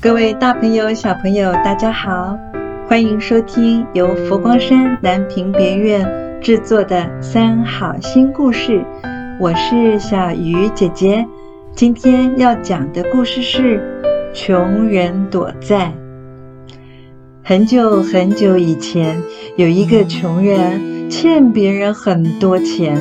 各位大朋友、小朋友，大家好，欢迎收听由佛光山南屏别院制作的三好新故事。我是小鱼姐姐，今天要讲的故事是《穷人躲债》。很久很久以前，有一个穷人欠别人很多钱，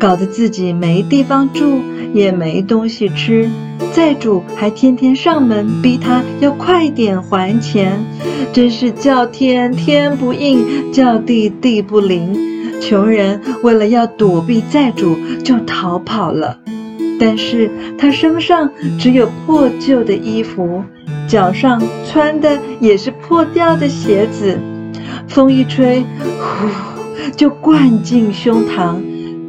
搞得自己没地方住，也没东西吃。债主还天天上门逼他要快点还钱，真是叫天天不应，叫地地不灵。穷人为了要躲避债主，就逃跑了。但是他身上只有破旧的衣服，脚上穿的也是破掉的鞋子，风一吹，呼，就灌进胸膛。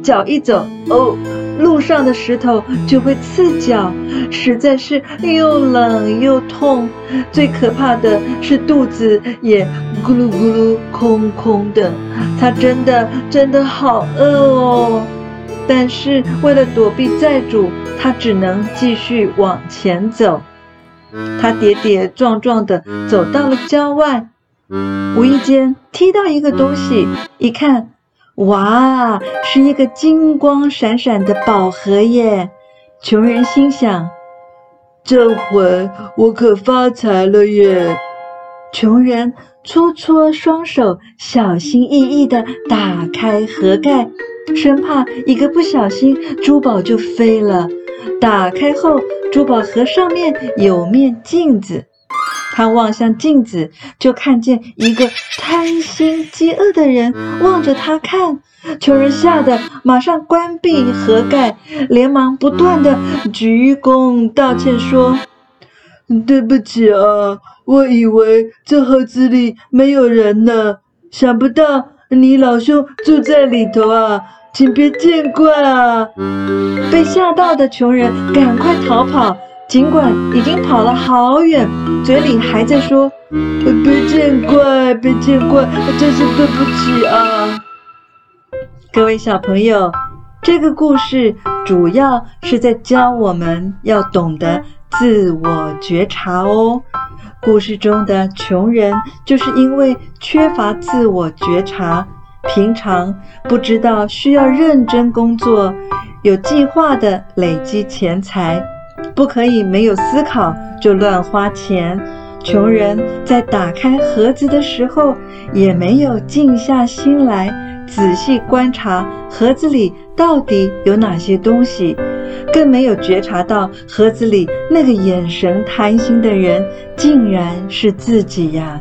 脚一走，哦，路上的石头就会刺脚，实在是又冷又痛。最可怕的是肚子也咕噜咕噜空空的，他真的真的好饿哦。但是为了躲避债主，他只能继续往前走。他跌跌撞撞地走到了郊外，无意间踢到一个东西，一看。哇，是一个金光闪闪的宝盒耶！穷人心想：这回我可发财了耶！穷人搓搓双手，小心翼翼地打开盒盖，生怕一个不小心珠宝就飞了。打开后，珠宝盒上面有面镜子。他望向镜子，就看见一个贪心饥饿的人望着他看。穷人吓得马上关闭盒盖，连忙不断地鞠躬道歉说：“对不起啊，我以为这盒子里没有人呢，想不到你老兄住在里头啊，请别见怪啊！”被吓到的穷人赶快逃跑。尽管已经跑了好远，嘴里还在说“别见怪，别见怪，真是对不起啊！”各位小朋友，这个故事主要是在教我们要懂得自我觉察哦。故事中的穷人就是因为缺乏自我觉察，平常不知道需要认真工作，有计划的累积钱财。不可以没有思考就乱花钱。穷人在打开盒子的时候，也没有静下心来仔细观察盒子里到底有哪些东西，更没有觉察到盒子里那个眼神贪心的人竟然是自己呀！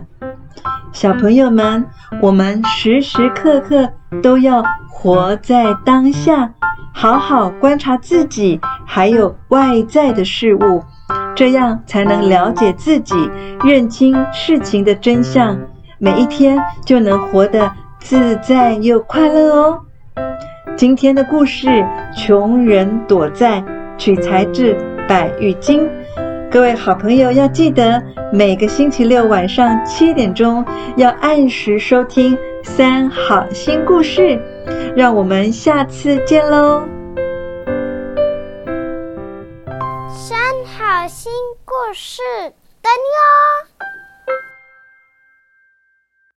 小朋友们，我们时时刻刻都要活在当下。好好观察自己，还有外在的事物，这样才能了解自己，认清事情的真相，每一天就能活得自在又快乐哦。今天的故事《穷人躲债》取材自《百喻经》，各位好朋友要记得每个星期六晚上七点钟要按时收听三好新故事。让我们下次见喽！三好新故事等你哦。